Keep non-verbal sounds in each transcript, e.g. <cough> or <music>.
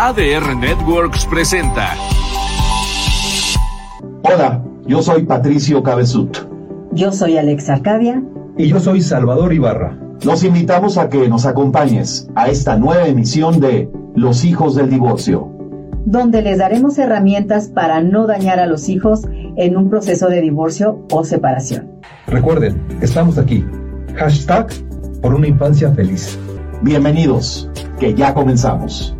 ADR Networks presenta. Hola, yo soy Patricio Cabezut. Yo soy Alex Arcadia. Y yo soy Salvador Ibarra. Los invitamos a que nos acompañes a esta nueva emisión de Los hijos del divorcio. Donde les daremos herramientas para no dañar a los hijos en un proceso de divorcio o separación. Recuerden, estamos aquí. Hashtag por una infancia feliz. Bienvenidos, que ya comenzamos.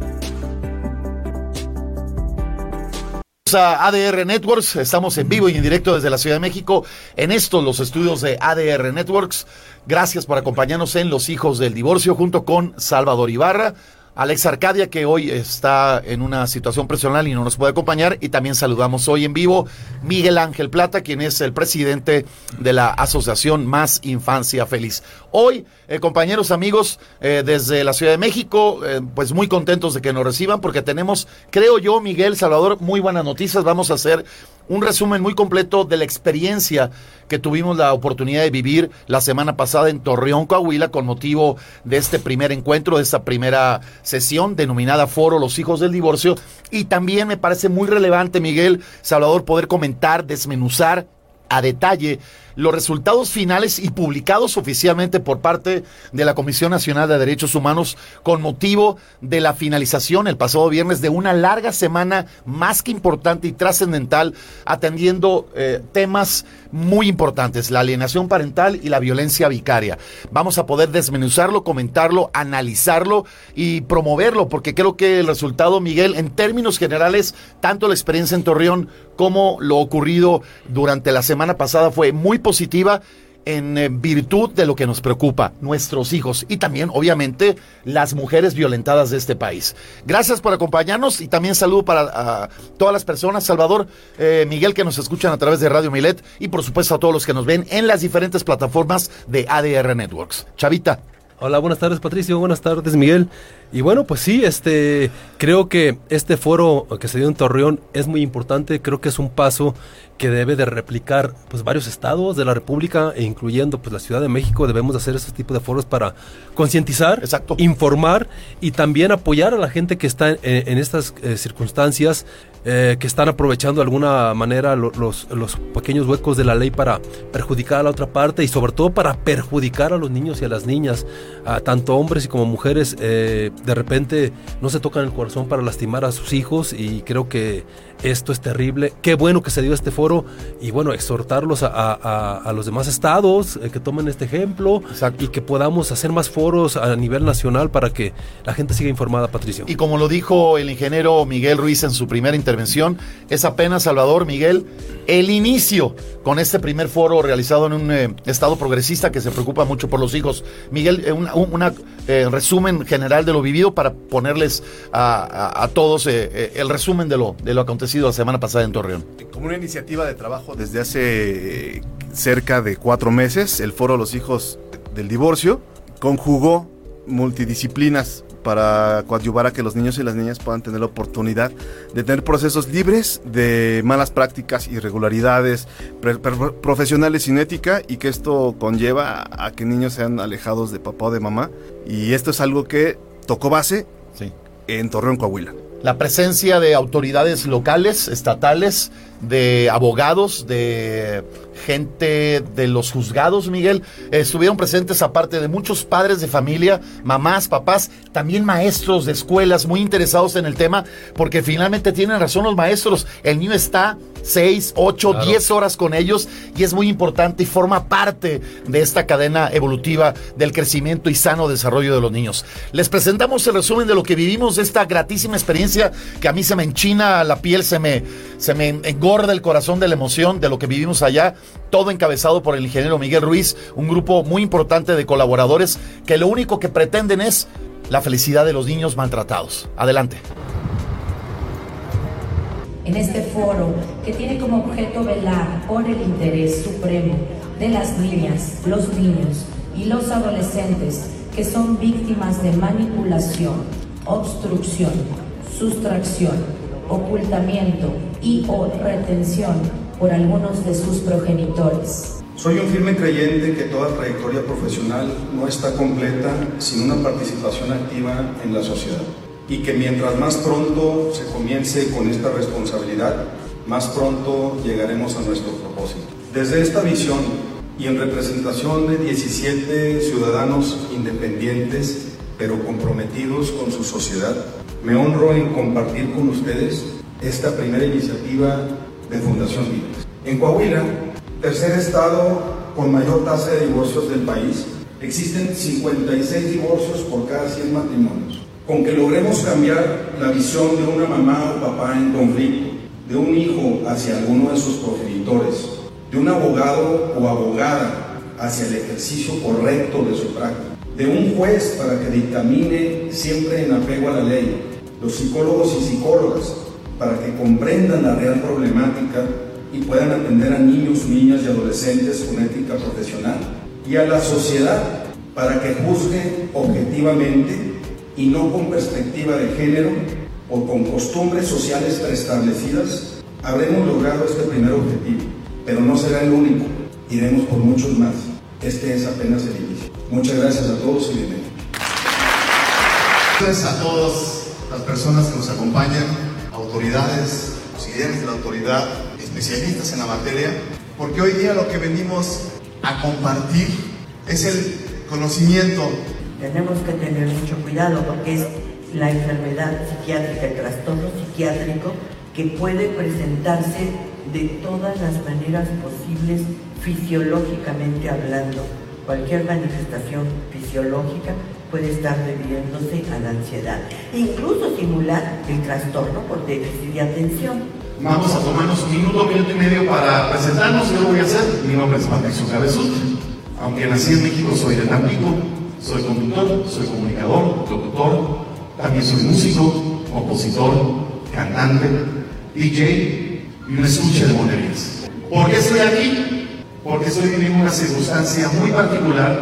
A ADR Networks, estamos en vivo y en directo desde la Ciudad de México, en estos los estudios de ADR Networks. Gracias por acompañarnos en Los Hijos del Divorcio junto con Salvador Ibarra. Alex Arcadia, que hoy está en una situación personal y no nos puede acompañar. Y también saludamos hoy en vivo Miguel Ángel Plata, quien es el presidente de la Asociación Más Infancia Feliz. Hoy, eh, compañeros, amigos, eh, desde la Ciudad de México, eh, pues muy contentos de que nos reciban porque tenemos, creo yo, Miguel Salvador, muy buenas noticias. Vamos a hacer un resumen muy completo de la experiencia que tuvimos la oportunidad de vivir la semana pasada en Torreón, Coahuila, con motivo de este primer encuentro, de esta primera sesión denominada Foro Los Hijos del Divorcio. Y también me parece muy relevante, Miguel Salvador, poder comentar, desmenuzar a detalle los resultados finales y publicados oficialmente por parte de la Comisión Nacional de Derechos Humanos con motivo de la finalización el pasado viernes de una larga semana más que importante y trascendental atendiendo eh, temas muy importantes, la alienación parental y la violencia vicaria. Vamos a poder desmenuzarlo, comentarlo, analizarlo y promoverlo, porque creo que el resultado, Miguel, en términos generales, tanto la experiencia en Torreón como lo ocurrido durante la semana pasada fue muy positiva en eh, virtud de lo que nos preocupa, nuestros hijos y también, obviamente, las mujeres violentadas de este país. Gracias por acompañarnos y también saludo para todas las personas, Salvador, eh, Miguel, que nos escuchan a través de Radio Milet y por supuesto a todos los que nos ven en las diferentes plataformas de ADR Networks. Chavita. Hola, buenas tardes Patricio, buenas tardes Miguel. Y bueno, pues sí, este, creo que este foro que se dio en Torreón es muy importante, creo que es un paso que debe de replicar pues varios estados de la República e incluyendo pues la Ciudad de México. Debemos hacer ese tipo de foros para concientizar, informar y también apoyar a la gente que está en, estas eh, circunstancias eh, que están aprovechando de alguna manera los, los pequeños huecos de la ley para perjudicar a la otra parte y sobre todo para perjudicar a los niños y a las niñas, a tanto hombres y como mujeres. Eh, de repente no se tocan el corazón para lastimar a sus hijos y creo que esto es terrible. Qué bueno que se dio este foro y bueno, exhortarlos a, los demás estados eh, que tomen este ejemplo y que podamos hacer más foros a nivel nacional para que la gente siga informada, Patricio. Y como lo dijo el ingeniero Miguel Ruiz en su primera intervención, es apenas, Salvador Miguel, el inicio con este primer foro realizado en un eh, estado progresista que se preocupa mucho por los hijos. Miguel, eh, un resumen general de lo vivido para ponerles a, todos el resumen de lo, de lo acontecido sido la semana pasada en Torreón? Como una iniciativa de trabajo desde hace cerca de cuatro meses, el Foro Los Hijos del Divorcio conjugó multidisciplinas para coadyuvar a que los niños y las niñas puedan tener la oportunidad de tener procesos libres de malas prácticas, irregularidades profesionales sin ética y que esto conlleva a que niños sean alejados de papá o de mamá. Y esto es algo que tocó base en Torreón, Coahuila la presencia de autoridades locales, estatales, de abogados, de gente de los juzgados, Miguel. estuvieron presentes aparte de muchos padres de familia, mamás, papás, también maestros de escuelas muy interesados en el tema, porque finalmente tienen razón los maestros. El niño está 6, 8, 10 horas con ellos y es muy importante y forma parte de esta cadena evolutiva del crecimiento y sano desarrollo de los niños. Les presentamos el resumen de lo que vivimos de esta gratísima experiencia que a mí se me enchina la piel, se me, se me engorda el corazón de la emoción de lo que vivimos allá todo encabezado por el ingeniero Miguel Ruiz, un grupo muy importante de colaboradores que lo único que pretenden es la felicidad de los niños maltratados. Adelante. En este foro que tiene como objeto velar por el interés supremo de las niñas, los niños y los adolescentes que son víctimas de manipulación, obstrucción, sustracción, ocultamiento y o retención por algunos de sus progenitores. Soy un firme creyente que toda trayectoria profesional no está completa sin una participación activa en la sociedad. y que mientras más pronto se comience con esta responsabilidad, más pronto llegaremos a nuestro propósito. Desde esta visión y en representación de 17 ciudadanos independientes pero comprometidos con su sociedad, me honro en compartir con ustedes esta primera iniciativa de Fundación Vives. En Coahuila, tercer estado con mayor tasa de divorcios del país, existen 56 divorcios por cada 100 matrimonios. Con que logremos cambiar la visión de una mamá o papá en conflicto, de un hijo hacia alguno de sus progenitores, de un abogado o abogada hacia el ejercicio correcto de su práctica, de un juez para que dictamine siempre en apego a la ley, los psicólogos y psicólogas para que comprendan la real problemática y puedan atender a niños, niñas y adolescentes con ética profesional, y a la sociedad para que juzgue objetivamente y no con perspectiva de género o con costumbres sociales preestablecidas, habremos logrado este primer objetivo, pero no será el único, iremos por muchos más. Este es apenas el inicio. Muchas gracias a todos y bienvenidos. Gracias a todas las personas que nos acompañan, autoridades, auxiliares de la autoridad, especialistas en la materia, porque hoy día lo que venimos a compartir es el conocimiento. Tenemos que tener mucho cuidado porque es la enfermedad psiquiátrica, el trastorno psiquiátrico que puede presentarse de todas las maneras posibles fisiológicamente hablando. Cualquier manifestación fisiológica puede estar debiéndose a la ansiedad e incluso simular el trastorno por déficit de atención. Vamos a tomarnos un minuto, minuto y medio para presentarnos. Yo voy a hacer. Mi nombre es Patricio Cabezut. Aunque nací en México, soy de Tampico, soy conductor, soy comunicador, locutor, también soy músico, compositor, cantante, DJ y un estuche de monerías. ¿Por qué estoy aquí? Porque estoy viviendo una circunstancia muy particular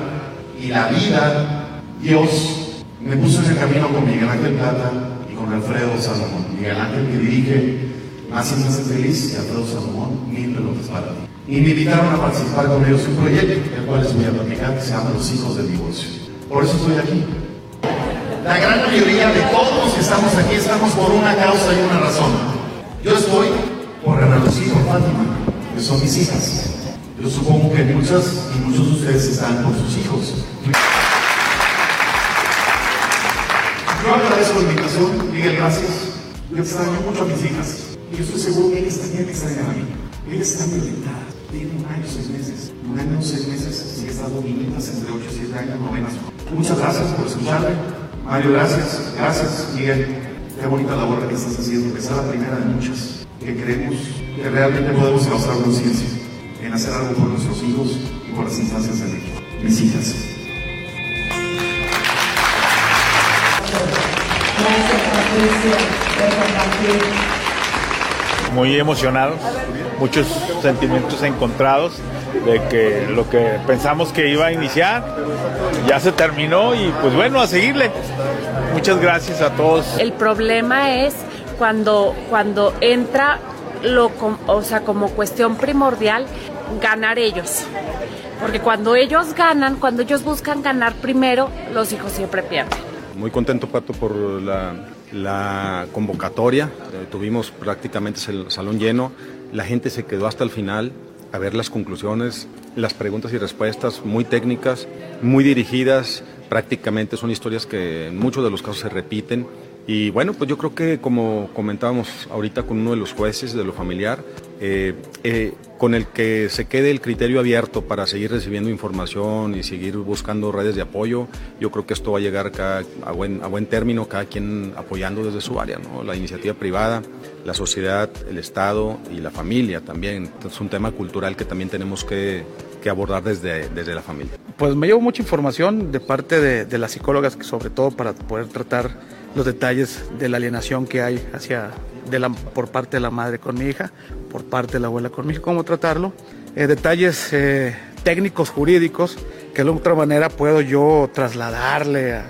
y la vida, Dios, me puso en el camino con Miguel Ángel Plata y con Alfredo Salomón. Miguel Ángel que dirige Más y Más Feliz y Alfredo Salomón, Mil Relojes para ti. Y me invitaron a participar con ellos en un proyecto, el cual les voy a platicar, que se llama Los Hijos del Divorcio. Por eso estoy aquí. La gran mayoría de todos los que estamos aquí estamos por una causa y una razón. Yo estoy por Ana Lucía por Fátima, que son mis hijas. Yo supongo que muchas y muchos de ustedes están por sus hijos. Yo agradezco la invitación, Miguel, gracias. Yo extraño mucho a mis hijas. Y estoy seguro que ellas también extrañan a mí. Ellas están violentadas. Tienen un año, seis meses. Un año, seis meses. Sigue estando niñitas entre 8 y 7 años, novenas. Muchas gracias por escucharme. Mario, gracias. Gracias, Miguel. Qué bonita labor la que estás haciendo. Que sea la primera de muchas. Que creemos que realmente podemos causar conciencia en hacer algo por nuestros hijos y por las instancias de México. Mis hijas. Muy emocionados, muchos sentimientos encontrados de que lo que pensamos que iba a iniciar ya se terminó y pues bueno, a seguirle. Muchas gracias a todos. El problema es cuando, cuando entra lo, o sea, como cuestión primordial ganar ellos. Porque cuando ellos ganan, cuando ellos buscan ganar primero, los hijos siempre pierden. Muy contento, Pato, por la, convocatoria. Eh, tuvimos prácticamente el salón lleno. La gente se quedó hasta el final a ver las conclusiones, las preguntas y respuestas muy técnicas, muy dirigidas. Prácticamente son historias que en muchos de los casos se repiten. Y bueno, pues yo creo que como comentábamos ahorita con uno de los jueces de lo familiar, eh, eh, con el que se quede el criterio abierto para seguir recibiendo información y seguir buscando redes de apoyo, yo creo que esto va a llegar a, buen, a buen término, cada quien apoyando desde su área, la iniciativa privada, la sociedad, el Estado y la familia también. Es un tema cultural que también tenemos que, que abordar desde, desde la familia. Pues me llevo mucha información de parte de, de las psicólogas, sobre todo para poder tratar los detalles de la alienación que hay hacia de la, por parte de la madre con mi hija, por parte de la abuela con mi hija, cómo tratarlo. Eh, detalles eh, técnicos, jurídicos, que de otra manera puedo yo trasladarle a,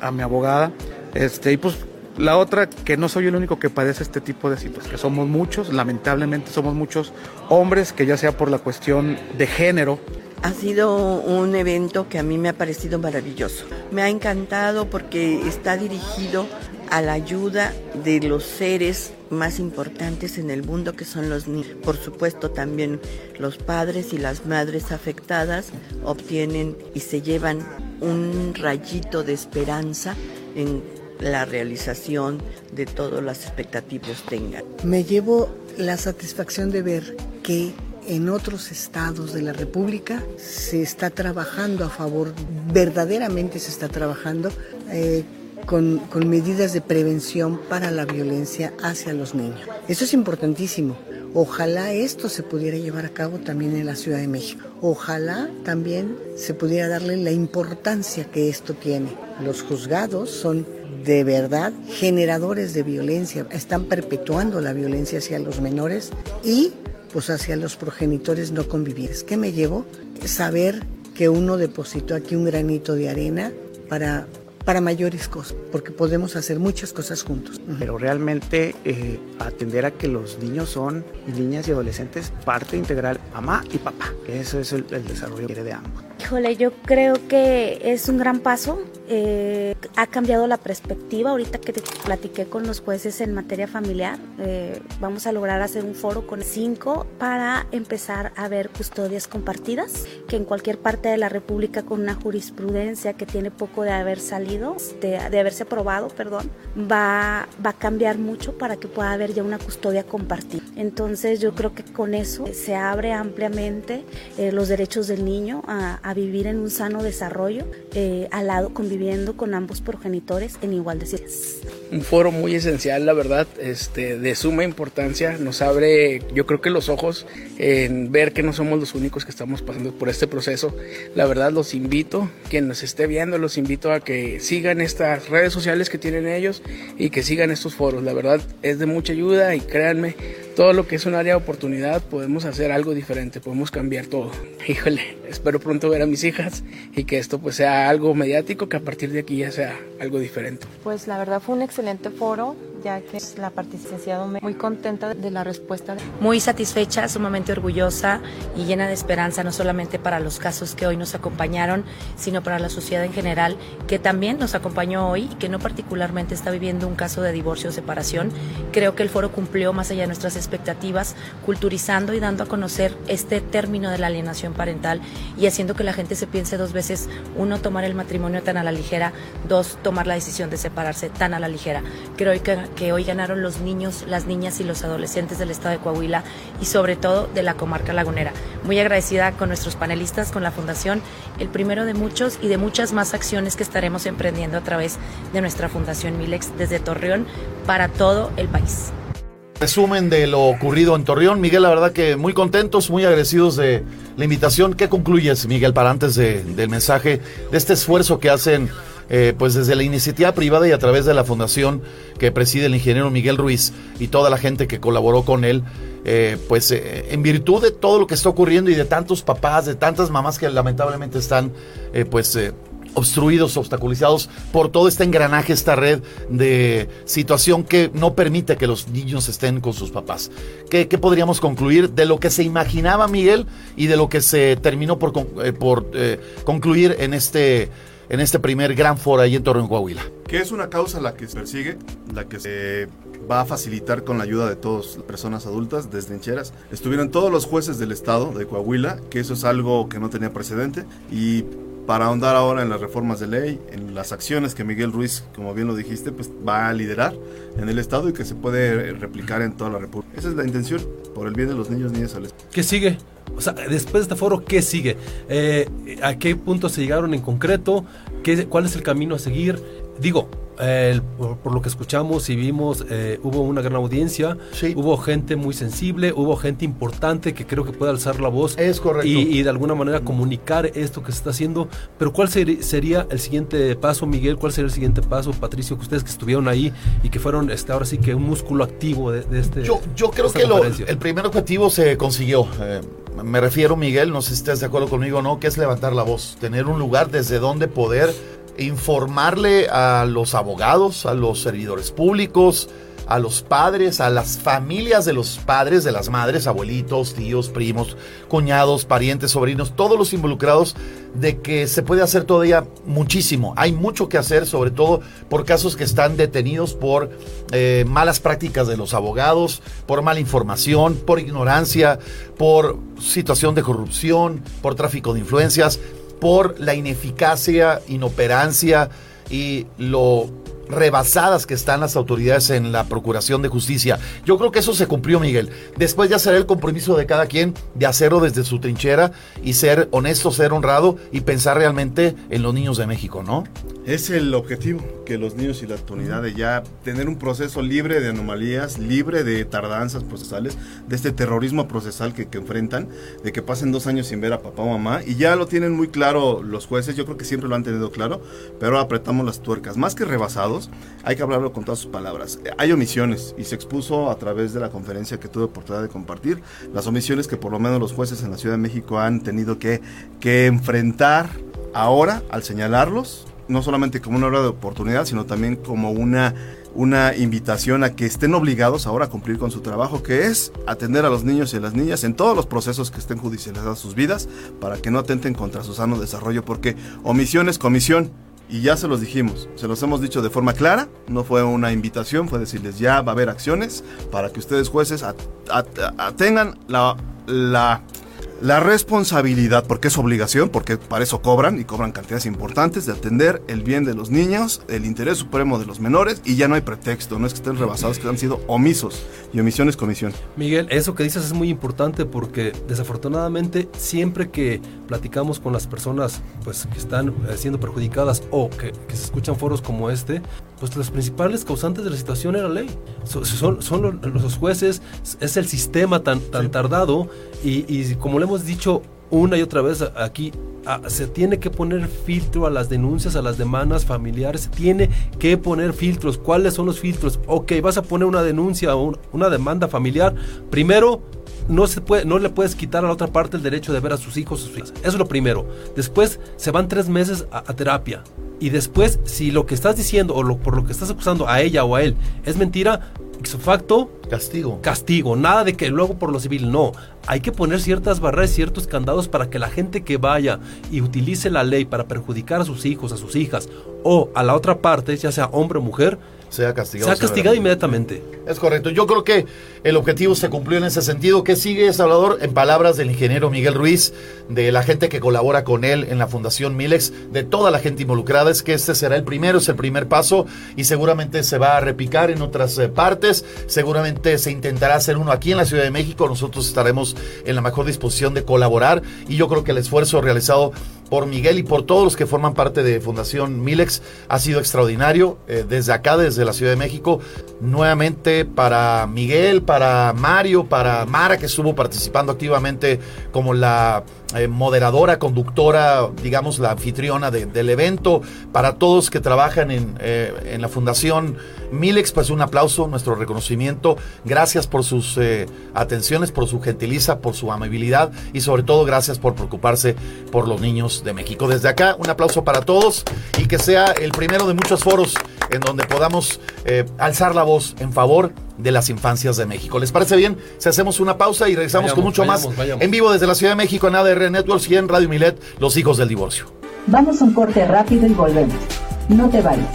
a- mi abogada. Este, y pues la otra, que no soy el único que padece este tipo de situaciones, que somos muchos, lamentablemente somos muchos hombres que ya sea por la cuestión de género, Ha sido un evento que a mí me ha parecido maravilloso. Me ha encantado porque está dirigido a la ayuda de los seres más importantes en el mundo que son los niños. Por supuesto también los padres y las madres afectadas obtienen y se llevan un rayito de esperanza en la realización de todas las expectativas tengan. Me llevo la satisfacción de ver que en otros estados de la República se está trabajando a favor, verdaderamente se está trabajando eh, con, con, medidas de prevención para la violencia hacia los niños. Eso es importantísimo. Ojalá esto se pudiera llevar a cabo también en la Ciudad de México. Ojalá también se pudiera darle la importancia que esto tiene. Los juzgados son de verdad generadores de violencia, están perpetuando la violencia hacia los menores y pues hacia los progenitores no convivientes. ¿Qué me llevo? Saber que uno depositó aquí un granito de arena para para mayores cosas, porque podemos hacer muchas cosas juntos. Pero realmente eh, atender a que los niños son, niñas y adolescentes, parte integral, mamá y papá. Eso es el, el desarrollo de ambos. Híjole, yo creo que es un gran paso. Eh, ha cambiado la perspectiva. Ahorita que te platiqué con los jueces en materia familiar, eh, vamos a lograr hacer un foro con cinco para empezar a ver custodias compartidas, que en cualquier parte de la República con una jurisprudencia que tiene poco de haber salido, de, de haberse aprobado, perdón, va, va a cambiar mucho para que pueda haber ya una custodia compartida. Entonces yo creo que con eso se abre ampliamente eh, los derechos del niño a, a vivir en un sano desarrollo, eh, al lado conviviendo con ambos progenitores en igual de Un foro muy esencial, la verdad, este, de suma importancia, nos abre, yo creo que los ojos en ver que no somos los únicos que estamos pasando por este proceso. La verdad, los invito, quien nos esté viendo, los invito a que sigan estas redes sociales que tienen ellos y que sigan estos foros. La verdad, es de mucha ayuda y créanme, todo lo que es un área de oportunidad podemos hacer algo diferente, podemos cambiar todo. <laughs> Híjole, espero pronto ver a mis hijas y que esto pues sea algo mediático, que a partir de aquí ya sea algo diferente. Pues la verdad fue un excelente foro, ya que la participación muy contenta de la respuesta. Muy satisfecha, sumamente orgullosa y llena de esperanza, no solamente para los casos que hoy nos acompañaron, sino para la sociedad en general, que también nos acompañó hoy y que no particularmente está viviendo un caso de divorcio o separación. Creo que el foro cumplió más allá de nuestras expectativas, culturizando y dando a conocer este término de la alienación parental y haciendo que la gente se piense dos veces, uno, tomar el matrimonio tan a la ligera, dos, tomar la decisión de separarse tan a la ligera. Creo que, que hoy ganaron los niños, las niñas y los adolescentes del estado de Coahuila y sobre todo de la comarca lagunera. Muy agradecida con nuestros panelistas, con la Fundación, el primero de muchos y de muchas más acciones que estaremos emprendiendo a través de nuestra Fundación Milex desde Torreón para todo el país. Resumen de lo ocurrido en Torreón. Miguel, la verdad que muy contentos, muy agradecidos de la invitación. ¿Qué concluyes, Miguel, para antes de, del mensaje, de este esfuerzo que hacen eh, pues desde la iniciativa privada y a través de la fundación que preside el ingeniero Miguel Ruiz y toda la gente que colaboró con él, eh, pues eh, en virtud de todo lo que está ocurriendo y de tantos papás, de tantas mamás que lamentablemente están pues obstruidos, obstaculizados por todo este engranaje, esta red de situación que no permite que los niños estén con sus papás. ¿Qué, qué podríamos concluir de lo que se imaginaba Miguel y de lo que se terminó por, por concluir en este en este primer gran foro ahí en Torreón, Coahuila. Que es una causa la que se persigue, la que se va a facilitar con la ayuda de todas las personas adultas, deslincheras. Estuvieron todos los jueces del estado de Coahuila, que eso es algo que no tenía precedente, y para ahondar ahora en las reformas de ley, en las acciones que Miguel Ruiz, como bien lo dijiste, pues va a liderar en el Estado y que se puede replicar en toda la República. Esa es la intención, por el bien de los niños, niñas y adolescentes. ¿Qué sigue? O sea, después de este foro, ¿qué sigue? Eh, ¿A qué punto se llegaron en concreto? ¿Qué, ¿Cuál es el camino a seguir? Digo, eh, por, por, lo que escuchamos y vimos, eh, hubo una gran audiencia, hubo gente muy sensible, hubo gente importante que creo que puede alzar la voz es correcto. Y, y de alguna manera comunicar esto que se está haciendo. Pero ¿cuál ser, sería el siguiente paso, Miguel? ¿Cuál sería el siguiente paso, Patricio? Que ustedes que estuvieron ahí y que fueron este, ahora sí que un músculo activo de, de este. Yo, yo creo que lo, el primer objetivo se consiguió. Eh, me refiero, Miguel, no sé si estás de acuerdo conmigo o no, que es levantar la voz, tener un lugar desde donde poder informarle a los abogados, a los servidores públicos, a los padres, a las familias de los padres, de las madres, abuelitos, tíos, primos, cuñados, parientes, sobrinos, todos los involucrados de que se puede hacer todavía muchísimo. Hay mucho que hacer, sobre todo por casos que están detenidos por eh, malas prácticas de los abogados, por mala información, por ignorancia, por situación de corrupción, por tráfico de influencias, por la ineficacia, inoperancia y lo rebasadas que están las autoridades en la Procuración de Justicia. Yo creo que eso se cumplió, Miguel. Después ya será el compromiso de cada quien de hacerlo desde su trinchera y ser honesto, ser honrado y pensar realmente en los niños de México, ¿no? Es el objetivo, que los niños y la autoridad de ya tener un proceso libre de anomalías, libre de tardanzas procesales, de este terrorismo procesal que, que enfrentan, de que pasen dos años sin ver a papá o mamá, y ya lo tienen muy claro los jueces, yo creo que siempre lo han tenido claro, pero apretamos las tuercas. Más que hay que hablarlo con todas sus palabras. Hay omisiones, y se expuso a través de la conferencia que tuve oportunidad de compartir, las omisiones que por lo menos los jueces en la Ciudad de México han tenido que, que enfrentar ahora al señalarlos no solamente como una hora de oportunidad, sino también como una, una invitación a que estén obligados ahora a cumplir con su trabajo, que es atender a los niños y a las niñas en todos los procesos que estén judicializados sus vidas, para que no atenten contra su sano desarrollo, porque omisión es comisión. Y ya se los dijimos, se los hemos dicho de forma clara, no fue una invitación, fue decirles ya va a haber acciones para que ustedes jueces tengan la, la la responsabilidad, porque es obligación, porque para eso cobran y cobran cantidades importantes, de atender el bien de los niños, el interés supremo de los menores y ya no hay pretexto, no es que estén rebasados, que han sido omisos y omisión es comisión. Miguel, eso que dices es muy importante porque desafortunadamente siempre que platicamos con las personas pues, que están eh, siendo perjudicadas o que, que se escuchan foros como este, pues los principales causantes de la situación era la ley. son, son los, jueces, es el sistema tan, tan tardado y, y, como le hemos dicho una y otra vez aquí, se tiene que poner filtro a las denuncias, a las demandas familiares, se tiene que poner filtros. ¿Cuáles son los filtros? Ok, vas a poner una denuncia o una demanda familiar. Primero, no, se puede, no le puedes quitar a la otra parte el derecho de ver a sus hijos. Sus hijas. Eso es lo primero. Después se van tres meses a, a terapia. Y después, si lo que estás diciendo o lo, por lo que estás acusando a ella o a él es mentira, ipso facto, castigo. Castigo. Nada de que luego por lo civil, no. Hay que poner ciertas barreras, ciertos candados para que la gente que vaya y utilice la ley para perjudicar a sus hijos, a sus hijas o a la otra parte, ya sea hombre o mujer, sea castigado. Sea castigado inmediatamente. Es correcto. Yo creo que el objetivo se cumplió en ese sentido. ¿Qué sigue, Salvador? En palabras del ingeniero Miguel Ruiz, de la gente que colabora con él en la Fundación Milex, de toda la gente involucrada, es que este será el primero, es el primer paso y seguramente se va a repicar en otras eh, partes. Seguramente se intentará hacer uno aquí en la Ciudad de México. Nosotros estaremos en la mejor disposición de colaborar y yo creo que el esfuerzo realizado por Miguel y por todos los que forman parte de Fundación Milex ha sido extraordinario. Eh, desde acá, desde la Ciudad de México, nuevamente para Miguel, para Mario, para Mara, que estuvo participando activamente como la eh, moderadora, conductora, digamos, la anfitriona del evento, para todos que trabajan en, eh, en, la Fundación Milex, pues un aplauso, nuestro reconocimiento, gracias por sus eh, atenciones, por su gentiliza, por su amabilidad y sobre todo gracias por preocuparse por los niños de México. Desde acá, un aplauso para todos y que sea el primero de muchos foros en donde podamos alzar la voz en favor de las infancias de México. ¿Les parece bien? Si hacemos una pausa y regresamos con mucho más en vivo desde la Ciudad de México en ADR Networks y en Radio Milet, Los Hijos del Divorcio. Vamos a un corte rápido y volvemos. No te vayas.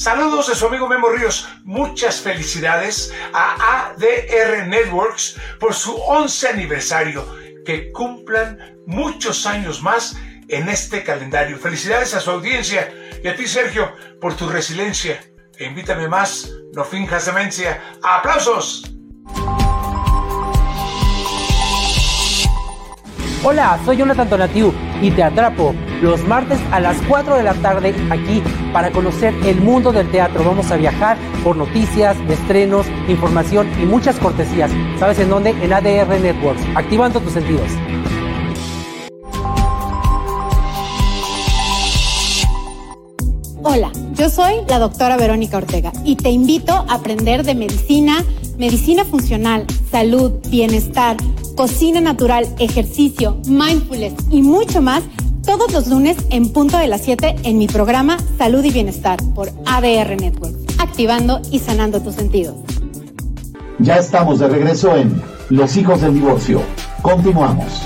Saludos de su amigo Memo Ríos. Muchas felicidades a ADR Networks por su 11 aniversario. Que cumplan muchos años más en este calendario. Felicidades a su audiencia y a ti, Sergio, por tu resiliencia. E invítame más, no finjas demencia. ¡Aplausos! Hola, soy Jonathan Donatiu y te atrapo los martes a las 4 de la tarde aquí para conocer el mundo del teatro. Vamos a viajar por noticias, estrenos, información y muchas cortesías. ¿Sabes en dónde? En ADR Networks, activando tus sentidos. Hola, yo soy la doctora Verónica Ortega y te invito a aprender de medicina, medicina funcional, salud, bienestar, cocina natural, ejercicio, mindfulness y mucho más todos los lunes en punto de las 7 en mi programa Salud y Bienestar por ADR Network, activando y sanando tus sentidos. Ya estamos de regreso en Los hijos del divorcio. Continuamos.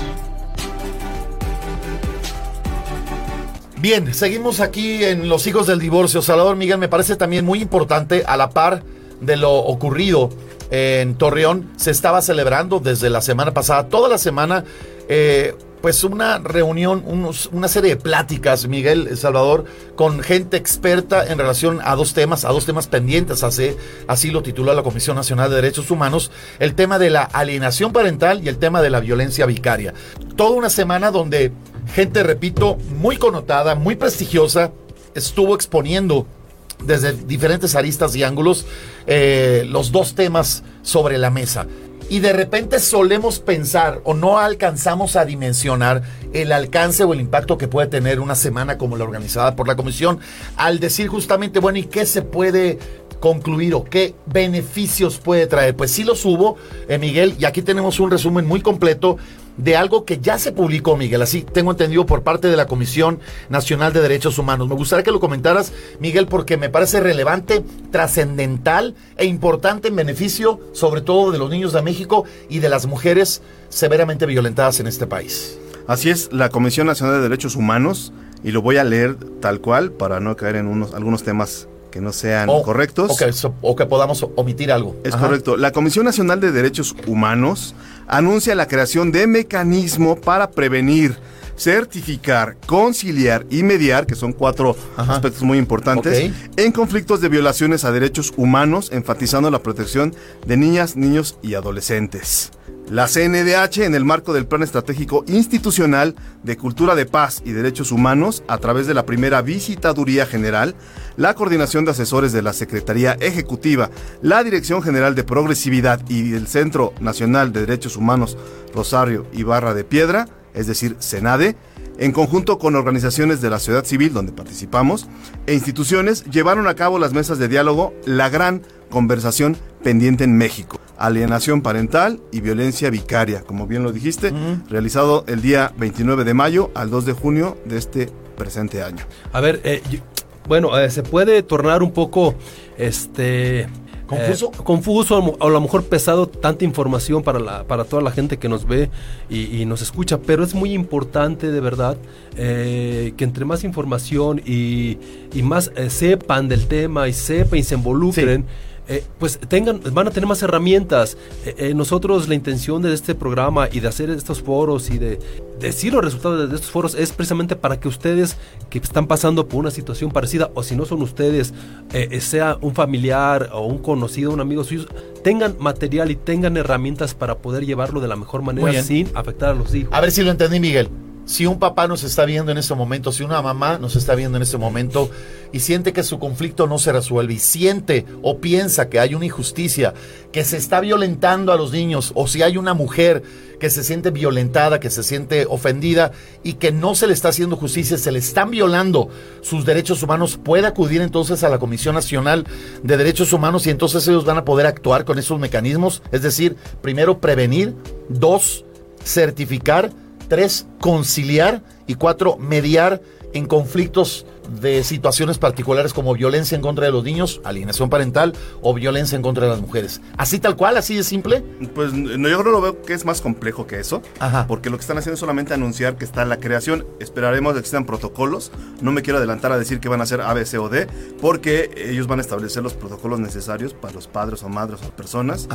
Bien, seguimos aquí en Los hijos del divorcio. Salvador Miguel, me parece también muy importante a la par de lo ocurrido en Torreón. Se estaba celebrando desde la semana pasada, toda la semana, eh, pues una reunión, una serie de pláticas, Miguel Salvador, con gente experta en relación a dos temas, a dos temas pendientes, así, lo tituló la Comisión Nacional de Derechos Humanos, el tema de la alienación parental y el tema de la violencia vicaria. Toda una semana donde gente, repito, muy connotada, muy prestigiosa, estuvo exponiendo desde diferentes aristas y ángulos eh, los dos temas sobre la mesa. Y de repente solemos pensar o no alcanzamos a dimensionar el alcance o el impacto que puede tener una semana como la organizada por la comisión al decir justamente, bueno, ¿y qué se puede concluir o qué beneficios puede traer? Pues sí los hubo, eh, Miguel, y aquí tenemos un resumen muy completo de algo que ya se publicó, Miguel, así tengo entendido por parte de la Comisión Nacional de Derechos Humanos. Me gustaría que lo comentaras, Miguel, porque me parece relevante, trascendental e importante en beneficio, sobre todo de los niños de México y de las mujeres severamente violentadas en este país. Así es, la Comisión Nacional de Derechos Humanos, y lo voy a leer tal cual para no caer en unos, algunos temas que no sean correctos. O que, o que, podamos omitir algo. Es correcto. La Comisión Nacional de Derechos Humanos anuncia la creación de mecanismo para prevenir, certificar, conciliar y mediar, que son cuatro aspectos muy importantes, en conflictos de violaciones a derechos humanos, enfatizando la protección de niñas, niños y adolescentes. La CNDH, en el marco del Plan Estratégico Institucional de Cultura de Paz y Derechos Humanos, a través de la primera Visitaduría General, la Coordinación de Asesores de la Secretaría Ejecutiva, la Dirección General de Progresividad y el Centro Nacional de Derechos Humanos Rosario y Barra de Piedra, es decir, SENADE, en conjunto con organizaciones de la sociedad civil donde participamos e instituciones, llevaron a cabo las mesas de diálogo La Gran Conversación Pendiente en México alienación parental y violencia vicaria, como bien lo dijiste, realizado el día 29 de mayo al 2 de junio de este presente año. A ver, eh, bueno, eh, se puede tornar un poco, este... ¿Confuso? Eh, confuso o a lo mejor pesado tanta información para, la, para toda la gente que nos ve y, nos escucha, pero es muy importante de verdad que entre más información y, más sepan del tema y sepan y se involucren, eh, pues tengan, van a tener más herramientas. Eh, eh, nosotros la intención de este programa y de hacer estos foros y de decir los resultados de estos foros es precisamente para que ustedes que están pasando por una situación parecida o si no son ustedes, sea un familiar o un conocido, un amigo suyo, tengan material y tengan herramientas para poder llevarlo de la mejor manera sin afectar a los hijos. A ver si lo entendí, Miguel si un papá nos está viendo en este momento, si una mamá nos está viendo en este momento y siente que su conflicto no se resuelve y siente o piensa que hay una injusticia, que se está violentando a los niños o si hay una mujer que se siente violentada, que se siente ofendida y que no se le está haciendo justicia, se le están violando sus derechos humanos, puede acudir entonces a la Comisión Nacional de Derechos Humanos y entonces ellos van a poder actuar con esos mecanismos, es decir, primero prevenir, dos, certificar, Tres, conciliar. Y cuatro, mediar en conflictos de situaciones particulares como violencia en contra de los niños, alienación parental o violencia en contra de las mujeres. Así tal cual, así de simple. Pues no, yo creo lo veo que es más complejo que eso, Ajá. porque lo que están haciendo es solamente anunciar que está la creación. Esperaremos que existan protocolos. No me quiero adelantar a decir que van a ser A, B, C o D, porque ellos van a establecer los protocolos necesarios para los padres o madres o personas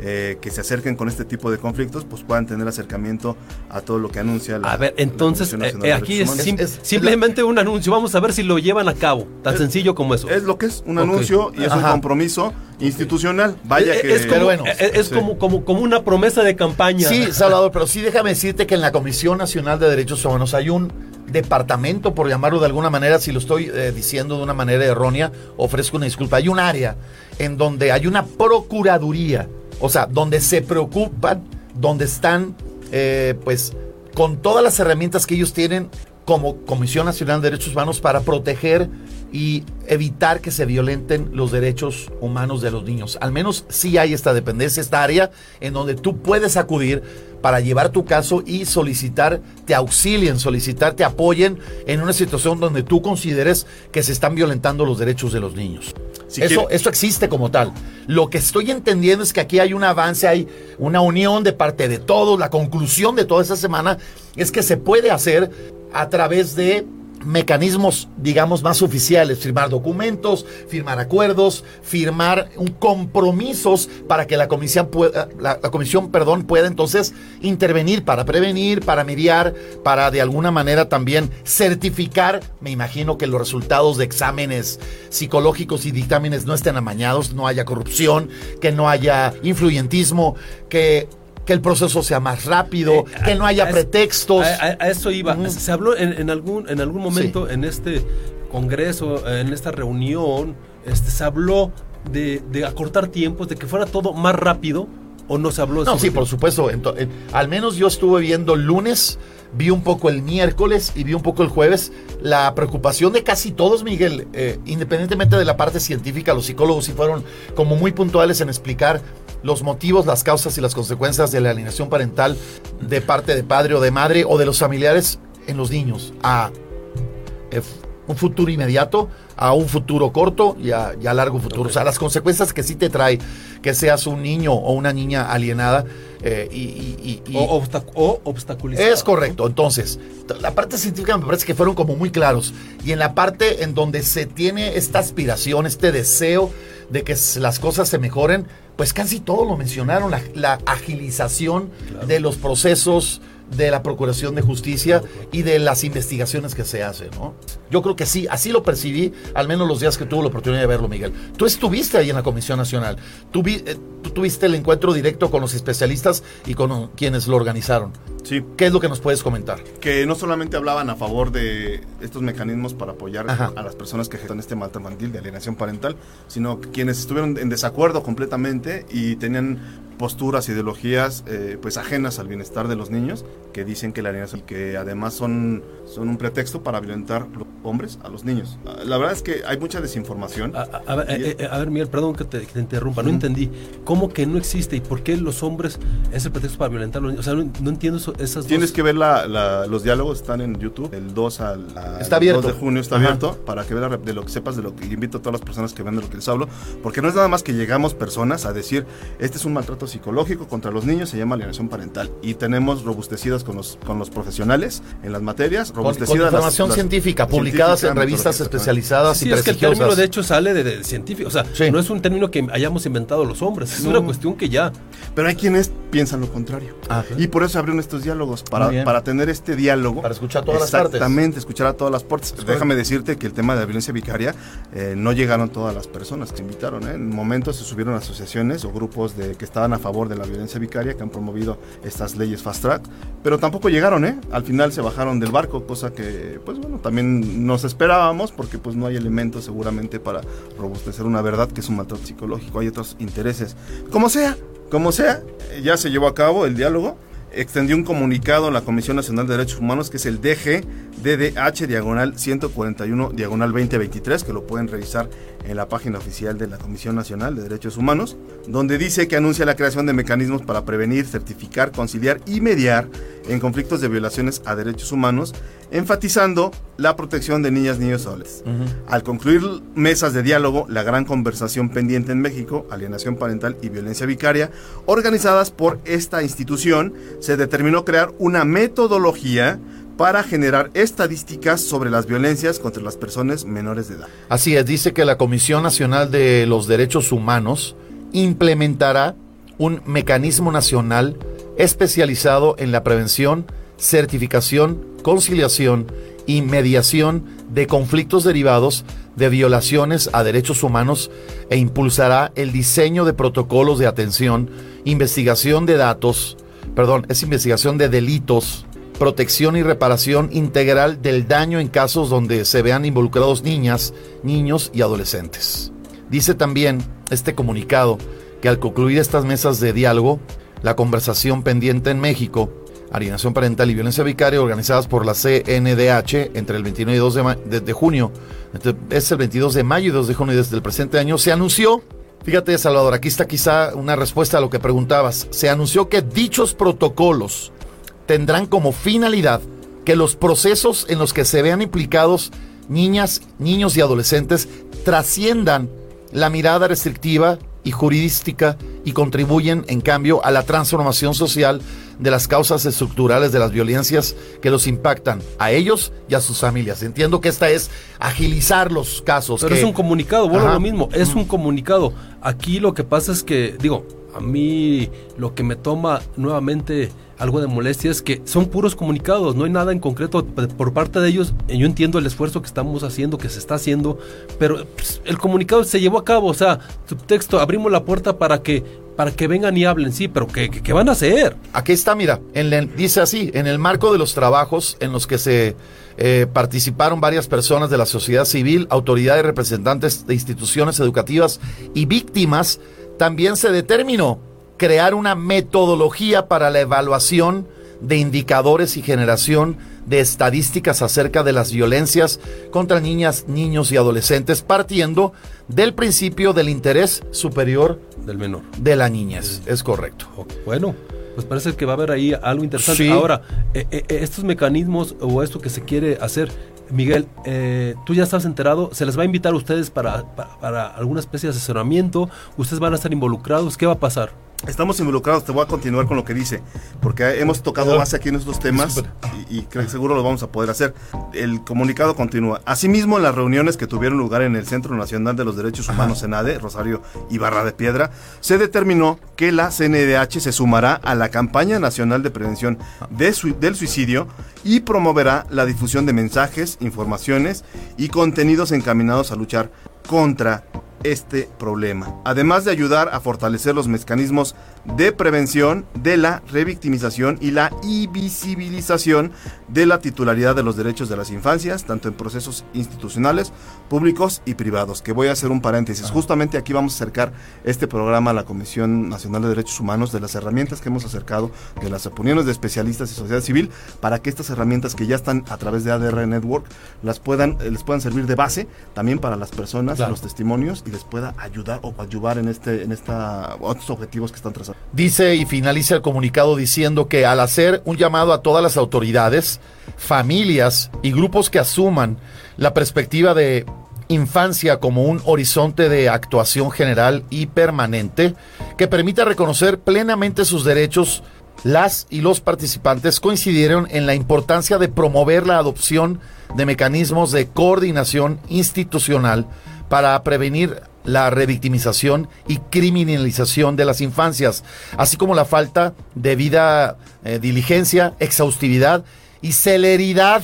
eh, que se acerquen con este tipo de conflictos, pues puedan tener acercamiento a todo lo que anuncia la. A ver, entonces eh, eh, aquí es, simplemente un anuncio. Vamos a ver si lo llevan a cabo. Tan sencillo como eso. Es lo que es un anuncio y es un compromiso institucional. Vaya que. Es, como, bueno, es, como, como, como una promesa de campaña. Sí, Salvador, pero sí déjame decirte que en la Comisión Nacional de Derechos Humanos hay un departamento, por llamarlo de alguna manera, si lo estoy eh, diciendo de una manera errónea, ofrezco una disculpa. Hay un área en donde hay una procuraduría, o sea, donde se preocupan, donde están, eh, pues, con todas las herramientas que ellos tienen como Comisión Nacional de Derechos Humanos para proteger y evitar que se violenten los derechos humanos de los niños. Al menos sí hay esta dependencia, esta área en donde tú puedes acudir para llevar tu caso y solicitar, te auxilien, solicitar, te apoyen en una situación donde tú consideres que se están violentando los derechos de los niños. eso, eso existe como tal. Lo que estoy entendiendo es que aquí hay un avance, hay una unión de parte de todos. La conclusión de toda esta semana es que se puede hacer a través de mecanismos, digamos, más oficiales, firmar documentos, firmar acuerdos, firmar compromisos para que la comisión pueda, la, comisión, perdón, pueda entonces intervenir para prevenir, para mediar, para de alguna manera también certificar, me imagino que los resultados de exámenes psicológicos y dictámenes no estén amañados, no haya corrupción, que no haya influyentismo, que que el proceso sea más rápido, eh, que no haya pretextos. A, eso iba. Se habló en, algún, en algún momento en este congreso, en esta reunión, este, se habló de, acortar tiempos, de que fuera todo más rápido, o no se habló No, sí, por supuesto. al menos yo estuve viendo lunes, vi un poco el miércoles y vi un poco el jueves. La preocupación de casi todos, Miguel, eh, independientemente de la parte científica, los psicólogos sí fueron como muy puntuales en explicar los motivos, las causas y las consecuencias de la alineación parental de parte de padre o de madre o de los familiares en los niños. A eh, un futuro inmediato, a un futuro corto y a, largo futuro. O sea, las consecuencias que sí te trae que seas un niño o una niña alienada eh, y, o, obstaculizado. Es correcto. Entonces, la parte científica me parece que fueron como muy claros. Y en la parte en donde se tiene esta aspiración, este deseo de que las cosas se mejoren, pues casi todo lo mencionaron, la, agilización de los procesos de la Procuración de Justicia y de las investigaciones que se hacen, ¿no? Yo creo que sí, así lo percibí, al menos los días que tuve la oportunidad de verlo, Miguel. Tú estuviste ahí en la Comisión Nacional, eh, tú tuviste el encuentro directo con los especialistas y con quienes lo organizaron. Sí. ¿Qué es lo que nos puedes comentar? Que no solamente hablaban a favor de estos mecanismos para apoyar a las personas que ejecutan este maltrato infantil de alienación parental, sino que quienes estuvieron en desacuerdo completamente y tenían posturas, ideologías eh, pues ajenas al bienestar de los niños, que dicen que la alienación y que además son, son un pretexto para violentar los hombres a los niños. La verdad es que hay mucha desinformación. A, ver, eh, eh, Miguel, perdón que te, interrumpa, no entendí. ¿Cómo que no existe y por qué los hombres es el pretexto para violentar a los niños? O sea, no, entiendo esas Tienes que ver los diálogos, están en YouTube, el 2 al, está abierto. 2 de junio está abierto, para que veas de lo que sepas, de lo que invito a todas las personas que ven de lo que les hablo, porque no es nada más que llegamos personas a decir, este es un maltrato psicológico contra los niños, se llama alienación parental. Y tenemos robustecidas con los, con los profesionales en las materias, robustecidas. Con, información científica, publicadas en revistas especializadas sí, y es que el término de hecho sale de, científico. O sea, no es un término que hayamos inventado los hombres, es una cuestión que ya. Pero hay quienes piensan lo contrario. Ah, y por eso se abrieron estos diálogos, para, para tener este diálogo. Para escuchar todas las partes. Exactamente, escuchar a todas las partes. Déjame decirte que el tema de la violencia vicaria eh, no llegaron todas las personas que invitaron. ¿eh? En momentos se subieron asociaciones o grupos de que estaban a favor de la violencia vicaria, que han promovido estas leyes fast track, pero tampoco llegaron, ¿eh? Al final se bajaron del barco, cosa que, pues bueno, también nos esperábamos, porque pues no hay elementos seguramente para robustecer una verdad que es un maltrato psicológico, hay otros intereses. Como sea, como sea, ya se llevó a cabo el diálogo extendió un comunicado a la Comisión Nacional de Derechos Humanos, que es el DG DDH diagonal 141 diagonal 2023, que lo pueden revisar en la página oficial de la Comisión Nacional de Derechos Humanos, donde dice que anuncia la creación de mecanismos para prevenir, certificar, conciliar y mediar en conflictos de violaciones a derechos humanos, enfatizando la protección de niñas, niños y adolescentes. Al concluir mesas de diálogo, la gran conversación pendiente en México, alienación parental y violencia vicaria, organizadas por esta institución, se determinó crear una metodología para generar estadísticas sobre las violencias contra las personas menores de edad. Así es, dice que la Comisión Nacional de los Derechos Humanos implementará un mecanismo nacional especializado en la prevención, certificación, conciliación y mediación de conflictos derivados de violaciones a derechos humanos e impulsará el diseño de protocolos de atención, investigación de datos, perdón, es investigación de delitos, protección y reparación integral del daño en casos donde se vean involucrados niñas, niños y adolescentes. Dice también este comunicado que al concluir estas mesas de diálogo, la conversación pendiente en México, alienación parental y violencia vicaria organizadas por la CNDH entre el 29 y 2 de, de- de junio. Este Es el 22 de mayo y 2 de junio desde el presente año. Se anunció, fíjate Salvador, aquí está quizá una respuesta a lo que preguntabas. Se anunció que dichos protocolos tendrán como finalidad que los procesos en los que se vean implicados niñas, niños y adolescentes trasciendan la mirada restrictiva y jurídica y contribuyen, en cambio, a la transformación social de las causas estructurales de las violencias que los impactan a ellos y a sus familias. Entiendo que esta es agilizar los casos. Pero que- es un comunicado, vuelvo a Ajá. lo mismo, es un comunicado. Aquí lo que pasa es que, digo, a mí lo que me toma nuevamente algo de molestia es que son puros comunicados, no hay nada en concreto por parte de ellos. Yo entiendo el esfuerzo que estamos haciendo, que se está haciendo, pero pues, el comunicado se llevó a cabo, o sea, subtexto, abrimos la puerta para que para que vengan y hablen, sí, pero ¿qué, qué- van a hacer? Aquí está, mira, en el- dice así, en el marco de los trabajos en los que se eh, participaron varias personas de la sociedad civil, autoridades, representantes de instituciones educativas y víctimas, también se determinó crear una metodología para la evaluación de indicadores y generación de estadísticas acerca de las violencias contra niñas, niños y adolescentes, partiendo del principio del interés superior del menor. De la niñez, es correcto. Bueno, pues parece que va a haber ahí algo interesante. Sí. Ahora, eh, eh, eh, estos mecanismos o esto que se quiere hacer, Miguel, eh, tú ya estás enterado, se les va a invitar a ustedes para, para, para alguna especie de asesoramiento, ustedes van a estar involucrados, ¿qué va a pasar? Estamos involucrados, te voy a continuar con lo que dice, porque hemos tocado base aquí en estos temas y, y creo que seguro lo vamos a poder hacer. El comunicado continúa. Asimismo, en las reuniones que tuvieron lugar en el Centro Nacional de los Derechos Humanos, CENADE, Rosario y Barra de Piedra, se determinó que la CNDH se sumará a la campaña nacional de prevención de del suicidio y promoverá la difusión de mensajes, informaciones y contenidos encaminados a luchar contra este problema, además de ayudar a fortalecer los mecanismos de prevención de la revictimización y la invisibilización de la titularidad de los derechos de las infancias, tanto en procesos institucionales, públicos y privados. Que voy a hacer un paréntesis. Justamente aquí vamos a acercar este programa a la Comisión Nacional de Derechos Humanos de las herramientas que hemos acercado de las opiniones de especialistas y sociedad civil para que estas herramientas que ya están a través de ADR Network las puedan les puedan servir de base también para las personas, Claro. los testimonios y les pueda ayudar o ayudar en este en esta otros objetivos que están trazando. Dice y finaliza el comunicado diciendo que al hacer un llamado a todas las autoridades, familias y grupos que asuman la perspectiva de infancia como un horizonte de actuación general y permanente que permita reconocer plenamente sus derechos, las y los participantes coincidieron en la importancia de promover la adopción de mecanismos de coordinación institucional para prevenir la revictimización y criminalización de las infancias, así como la falta de debida eh, diligencia, exhaustividad y celeridad,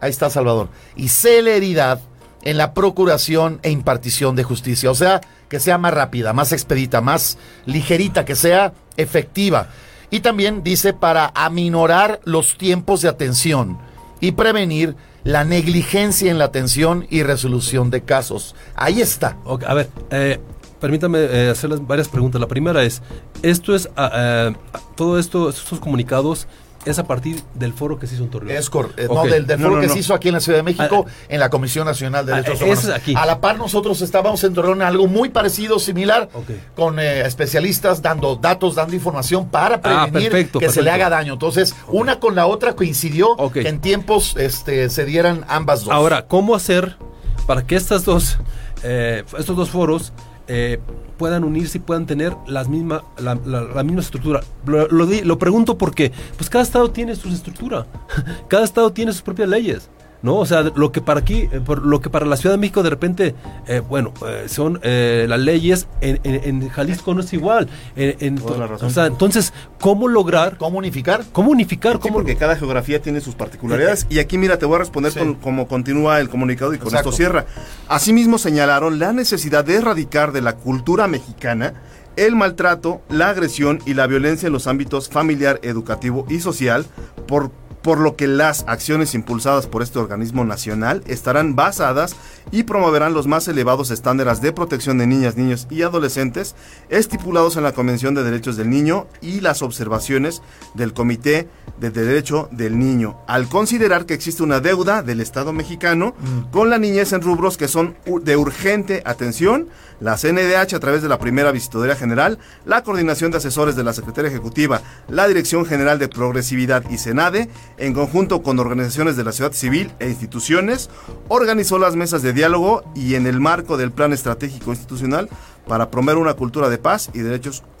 ahí está Salvador, y celeridad en la procuración e impartición de justicia, o sea, que sea más rápida, más expedita, más ligerita, que sea efectiva. Y también dice para aminorar los tiempos de atención y prevenir la negligencia en la atención y resolución de casos. Ahí está. Ok, a ver, eh, permítame eh, hacerles varias preguntas. La primera es, esto es, ah, eh, todo esto, estos comunicados, es a partir del foro que se hizo en Torreón. Es cor- eh, no, del, foro no, que no. se hizo aquí en la Ciudad de México, en la Comisión Nacional de Ah, Derechos ese Humanos. es aquí. A la par nosotros estábamos en Torreón algo muy parecido, similar, con eh, especialistas dando datos, dando información para prevenir Ah, perfecto, que se le haga daño. Entonces, una con la otra coincidió que en tiempos este, se dieran ambas dos. Ahora, ¿cómo hacer para que estas dos, eh, estos dos foros eh, puedan unirse y puedan tener las misma, la, misma estructura? Lo, lo lo pregunto porque pues cada estado tiene su estructura, <laughs> cada estado tiene sus propias leyes. ¿No? O sea, lo que para aquí, eh, por lo que para la Ciudad de México de repente, eh, bueno, eh, son eh, las leyes, en, en- en Jalisco no es igual. En, en- o sea, entonces, ¿cómo lograr? ¿Cómo unificar? ¿Cómo unificar? Sí, porque cada geografía tiene sus particularidades. Y aquí, mira, te voy a responder con, como continúa el comunicado y con Exacto. esto cierra. Asimismo, señalaron la necesidad de erradicar de la cultura mexicana el maltrato, la agresión y la violencia en los ámbitos familiar, educativo y social por por lo que las acciones impulsadas por este organismo nacional estarán basadas y promoverán los más elevados estándares de protección de niñas, niños y adolescentes estipulados en la Convención de Derechos del Niño y las observaciones del Comité de Derecho del Niño, al considerar que existe una deuda del Estado mexicano con la niñez en rubros que son de urgente atención, la CNDH a través de la primera visitoría general, la coordinación de asesores de la Secretaría Ejecutiva, la Dirección General de Progresividad y SENADE, en conjunto con organizaciones de la sociedad civil e instituciones, organizó las mesas de diálogo y en el marco del Plan Estratégico Institucional para promover una cultura de paz y derechos humanos.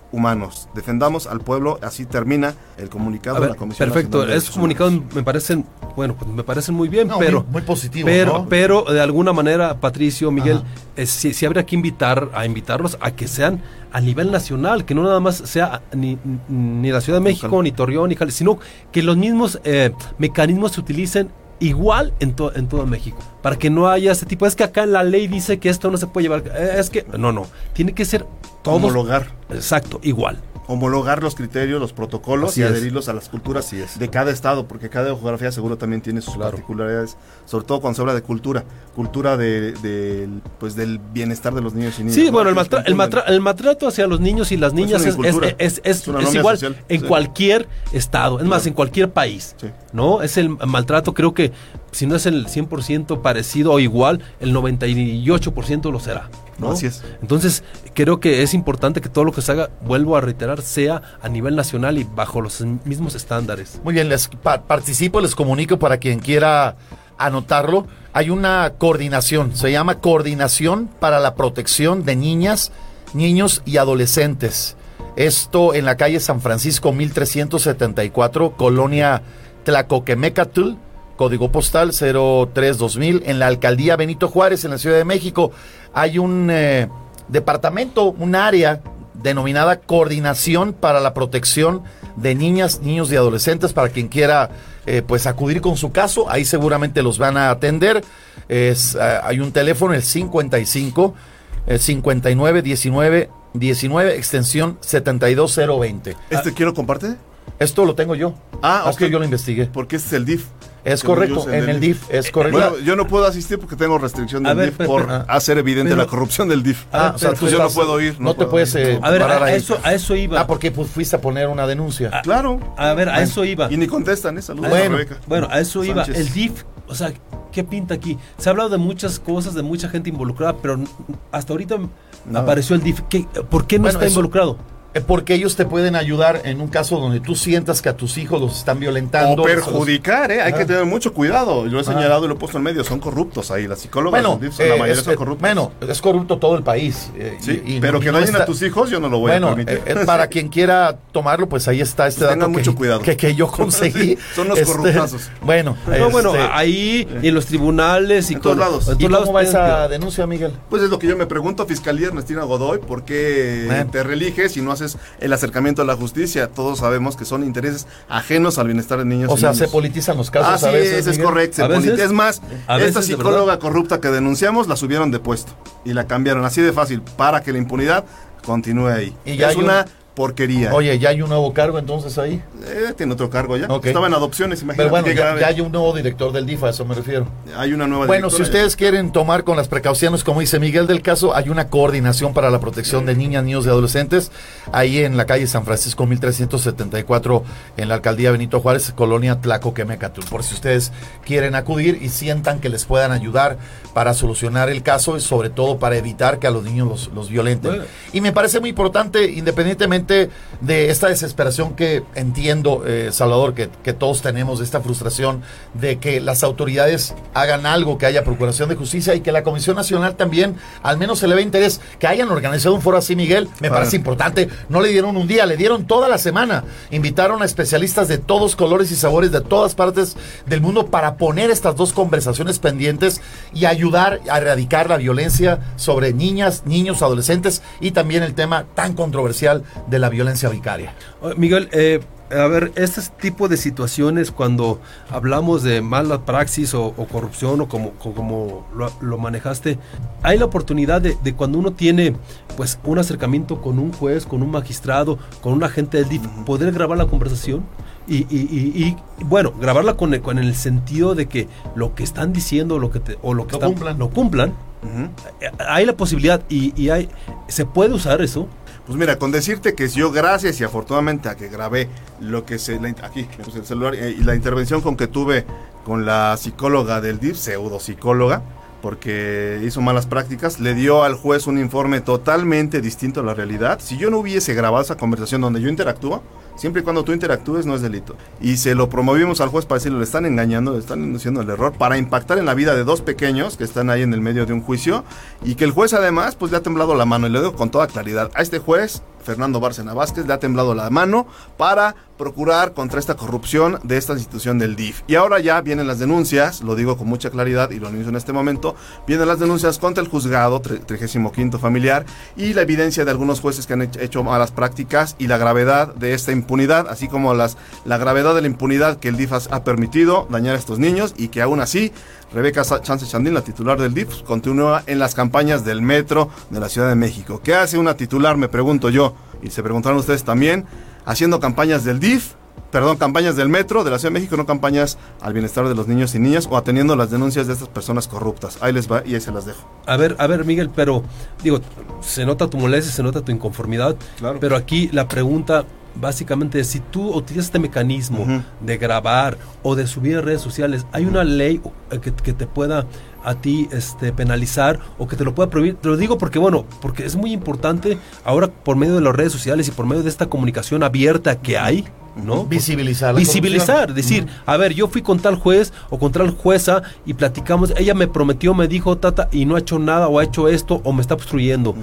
Defendamos al pueblo, así termina el comunicado de la Comisión perfecto, Nacional de esos comunicados me parecen, bueno, pues me parecen muy bien, No, pero muy- muy positivo, pero, ¿no? pero de alguna manera, Patricio, Miguel, eh, sí, sí habría que invitar a invitarlos a que sean a nivel nacional, que no nada más sea ni, ni la Ciudad de México, ni Torreón, ni Jalisco, sino que los mismos eh, mecanismos se utilicen igual en, to- en todo México, para que no haya este tipo, es que acá en la ley dice que esto no se puede llevar, eh, es que, no, no, tiene que ser todos, Homologar. exacto, igual. Homologar los criterios, los protocolos Así y es. adherirlos a las culturas de cada estado, porque cada geografía seguro también tiene sus particularidades, sobre todo cuando se habla de cultura, cultura de, del, pues del bienestar de los niños y niñas. Sí, ¿no? bueno, el, Que maltra- el, matra- el maltrato hacia los niños y las niñas es, es, es- es- Es es igual social, en sí. cualquier estado, es más, en cualquier país, ¿no? Es el maltrato, creo que si no es el 100% parecido o igual, el 98% lo será, ¿no? Así es. Entonces, creo que es importante que todo lo que se haga, vuelvo a reiterar, sea a nivel nacional y bajo los mismos estándares. Muy bien, les pa- participo, les comunico para quien quiera anotarlo. Hay una coordinación, se llama Coordinación para la Protección de Niñas, Niños y Adolescentes. Esto en la calle San Francisco 1374, Colonia Tlacoquemecatl, código postal 032000, en la alcaldía Benito Juárez, en la Ciudad de México. Hay un eh, departamento, un área denominada Coordinación para la Protección de Niñas, Niños y Adolescentes, para quien quiera eh, pues acudir con su caso, ahí seguramente los van a atender. Es, eh, hay un teléfono, el 55 eh, 59 19 19, extensión 72020. ¿Este quién lo comparte? Esto lo tengo yo. Ah, Es que ok. yo lo investigué. Porque este es el DIF. Es correcto, en el DIF, es correcto. Bueno, yo no puedo asistir porque tengo restricción del ver, DIF por ah. hacer evidente Pero- la corrupción del DIF. Ah, o sea, tú pues yo no puedo ir. No, te puedes ir. eh, A ver, parar a ahí. eso- a eso iba. Ah, porque pues, fuiste a poner una denuncia. Claro. A ver, a eso iba. Y ni contestan, ¿eh? Saludos Bueno, a Rebeca. bueno, a eso iba. Sánchez. El DIF, o sea, ¿qué pinta aquí? Se ha hablado de muchas cosas, de mucha gente involucrada, pero hasta ahorita apareció el DIF. ¿Qué- ¿Por qué no Bueno, está eso- involucrado? Eh, Porque ellos te pueden ayudar en un caso donde tú sientas que a tus hijos los están violentando. O perjudicar, ¿eh? Hay Ah. que tener mucho cuidado. Yo lo he Ah. señalado y lo he puesto en medio. Son corruptos ahí. Las psicólogas Bueno, la eh, mayoría es, son corruptos. bueno, es corrupto todo el país. eh, Sí, y- y pero no- que no dañen a tus hijos, yo no lo voy bueno, a permitir. eh, para <laughs> quien quiera tomarlo, pues ahí está este Pues dato tengan que, mucho cuidado. que, que yo <laughs> conseguí. Sí, son los Este, corruptazos. Bueno, No, bueno, este, ahí y en los tribunales y En todos con- lados. en ¿y todos cómo lados va tienen esa que- denuncia, Miguel? Pues es lo que yo me pregunto, Fiscalía Ernestina Godoy, ¿por qué te religes y no haces el acercamiento a la justicia? Todos sabemos que son intereses ajenos al bienestar de niños. O y sea, niñas. se politizan los casos Así a veces. es, es correcto. Es más, A esta psicóloga corrupta que denunciamos la subieron de puesto y la cambiaron así de fácil para que la impunidad continúe ahí. Y ya es una un- porquería. Oye, ya hay un nuevo cargo entonces ahí. Eh, tiene otro cargo ya. Ok. Estaba en adopciones, imagínate. Pero bueno, ya, hay un nuevo director del DIF, a eso me refiero. Hay una nueva Bueno, si ustedes quieren tomar con las precauciones, como dice Miguel del caso, hay una coordinación para la protección de niñas, niños y adolescentes, ahí en la calle San Francisco 1374, en la alcaldía Benito Juárez, colonia Tlacoquemecatl. Por si ustedes quieren acudir y sientan que les puedan ayudar para solucionar el caso y sobre todo para evitar que a los niños los, los violenten. Bueno. Y me parece muy importante, independientemente de esta desesperación que entiendo, eh, Salvador, que, que todos tenemos, de esta frustración de que las autoridades hagan algo, que haya procuración de justicia y que la Comisión Nacional también al menos se le ve interés. Que hayan organizado un foro así, Miguel, me Ah. parece importante. No le dieron un día, le dieron toda la semana. Invitaron a especialistas de todos colores y sabores de todas partes del mundo para poner estas dos conversaciones pendientes y ayudar a erradicar la violencia sobre niñas, niños, adolescentes y también el tema tan controversial de la violencia vicaria. Oye, Miguel, eh, a ver, este tipo de situaciones cuando hablamos de mala praxis o, o corrupción o como, co- como lo, lo manejaste, hay la oportunidad de, de cuando uno tiene pues un acercamiento con un juez, con un magistrado, con un agente del DIF, poder grabar la conversación y, y- y- y, bueno, grabarla con, el- con el sentido de que lo que están diciendo lo que te- o lo que Lo están- cumplan. lo cumplan. Eh, Hay la posibilidad y, y hay, se puede usar eso. Pues mira, con decirte que yo gracias y afortunadamente a que grabé lo que se... la aquí, me puse el celular, eh, y la intervención con que tuve con la psicóloga del DIF, pseudo psicóloga, porque hizo malas prácticas, le dio al juez un informe totalmente distinto a la realidad. Si yo no hubiese grabado esa conversación donde yo interactúo, siempre y cuando tú interactúes no es delito. Y se lo promovimos al juez para decirle, le están engañando, le están induciendo el error, para impactar en la vida de dos pequeños que están ahí en el medio de un juicio, y que el juez además pues le ha temblado la mano, y lo digo con toda claridad, a este juez, Fernando Bárcena Vázquez, le ha temblado la mano para procurar contra esta corrupción de esta institución del DIF. Y ahora ya vienen las denuncias, lo digo con mucha claridad y lo anuncio en este momento, vienen las denuncias contra el juzgado tre- 35 familiar y la evidencia de algunos jueces que han hech- hecho malas prácticas y la gravedad de esta impunidad, así como las, la gravedad de la impunidad que el DIF ha permitido dañar a estos niños y que aún así Rebeca Chance Chandín, la titular del DIF, continúa en las campañas del metro de la Ciudad de México. ¿Qué hace una titular, me pregunto yo, y se preguntaron ustedes también, haciendo campañas del DIF? Perdón, campañas del metro de la Ciudad de México, no campañas al bienestar de los niños y niñas o atendiendo las denuncias de estas personas corruptas. Ahí les va y ahí se las dejo. A ver, a ver, Miguel, pero digo, se nota tu molestia, se nota tu inconformidad, pero aquí la pregunta básicamente es si tú utilizas este mecanismo de grabar o de subir en redes sociales, ¿hay una ley que, que te pueda a ti este, penalizar o que te lo pueda prohibir? Te lo digo porque, bueno, porque es muy importante ahora por medio de las redes sociales y por medio de esta comunicación abierta que hay, ¿no? Visibilizar la Visibilizar, corrupción. decir, a ver, yo fui con tal juez o con tal jueza y platicamos, ella me prometió, me dijo, tata, y no ha hecho nada o ha hecho esto o me está obstruyendo.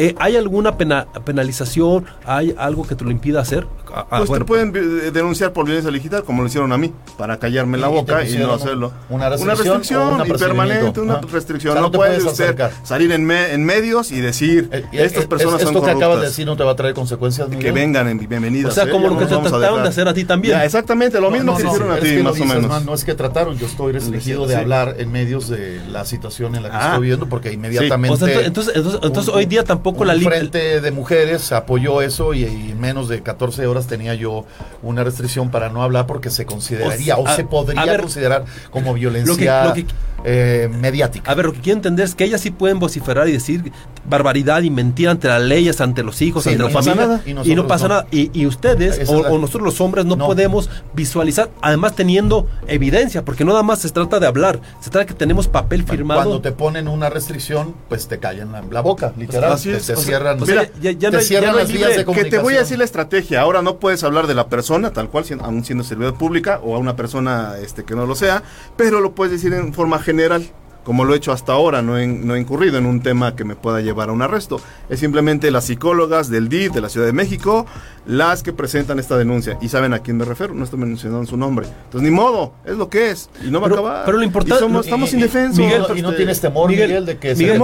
Eh, ¿Hay alguna pena- penalización? ¿Hay algo que te lo impida hacer? Ah, ah, Pues bueno, te pueden eh, denunciar por violencia digital, como lo hicieron a mí, para callarme la y boca y, no hacerlo. una restricción o un y permanente, una ¿ah? restricción. O sea, no, no puede usted salir en, me- en medios y decir, estas Eh, personas es- son esto que acabas de corruptas". decir no te va a traer consecuencias, Miguel? Que vengan, en, bienvenidas. O sea, como lo que te trataron de hacer a ti también. Ya, exactamente, lo No, mismo no, que no, hicieron a es ti, más o dices menos. no es que trataron, yo estoy restringido de Sí. hablar en medios de la situación en la que Ah. estoy viviendo porque inmediatamente... O sea, ento- entonces, entonces, entonces hoy día tampoco un la ley... frente de mujeres apoyó eso y, y en menos de 14 horas tenía yo una restricción para no hablar porque se consideraría o, se a- podría a ver, considerar como violencia lo que- lo que- eh, mediática. A ver, lo que quiero entender es que ellas sí pueden vociferar y decir barbaridad y mentir ante las leyes, ante los hijos, Sí, ante no la familia. nada. Y Y, no pasa no. nada. Y, y ustedes, o, la- nosotros los hombres, no, No. podemos visualizar, además teniendo evidencia, porque no nada más se trata de hablar, se trata de que tenemos papel firmado. Cuando te ponen una restricción, pues te callan la, la boca, literal. Así te, es, te o sea, cierran, mira, ya- ya te cierran ya no hay las vías de que comunicación. te voy a decir la estrategia. Ahora no puedes hablar de la persona, tal cual, aún siendo servidor pública, o a una persona este, que no lo sea, pero lo puedes decir en forma general. Como lo he hecho hasta ahora, no he, no he incurrido en un tema que me pueda llevar a un arresto. Es simplemente las psicólogas del DIF de la Ciudad de México las que presentan esta denuncia. Y saben a quién me refiero, no estoy mencionando su nombre. Entonces, ni modo, es lo que es. Y no va Pero- a acabar. pero lo importante- somos- estamos indefensos. Miguel, y no este, tienes temor, Miguel, de que Miguel,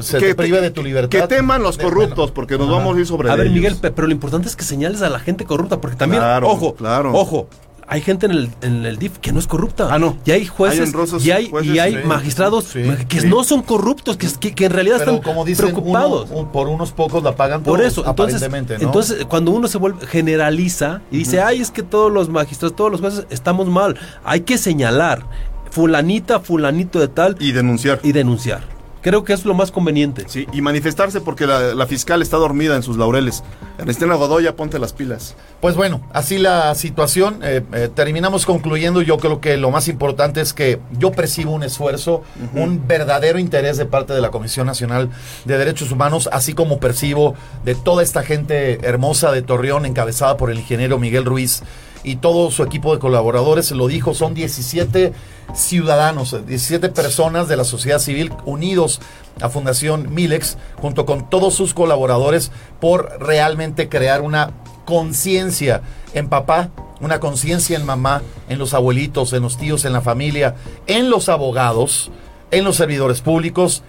se, te, que te prive de tu libertad. Que teman los corruptos, porque nos Ajá. vamos a ir sobre A ver, ellos. Miguel, pe- pero lo importante es que señales a la gente corrupta, porque también, Claro, ojo, claro. ojo, hay gente en el, en el DIF que no es corrupta. Ah, no. Y hay jueces, Hay honrosos y hay, jueces, y hay sí, magistrados sí, que sí. no son corruptos, que, que, que en realidad Pero están como dicen, preocupados. uno- un- por unos pocos la pagan Por todos, eso, entonces, aparentemente, ¿no? entonces cuando uno se vuelve generaliza y dice, ay, es que todos los magistrados, todos los jueces estamos mal, hay que señalar, fulanita, fulanito de tal. Y denunciar. Y denunciar. Creo que es lo más conveniente. Sí, y manifestarse porque la, la fiscal está dormida en sus laureles. Ernestina Godoy, ya ponte las pilas. Pues bueno, así la situación. eh, eh, terminamos concluyendo. Yo creo que lo más importante es que yo percibo un esfuerzo, un verdadero interés de parte de la Comisión Nacional de Derechos Humanos, así como percibo de toda esta gente hermosa de Torreón, encabezada por el ingeniero Miguel Ruiz y todo su equipo de colaboradores. Lo dijo, son 17 ciudadanos, 17 personas de la sociedad civil unidos a Fundación Milex, junto con todos sus colaboradores, por realmente crear una conciencia en papá, una conciencia en mamá, en los abuelitos, en los tíos, en la familia, en los abogados, en los servidores públicos,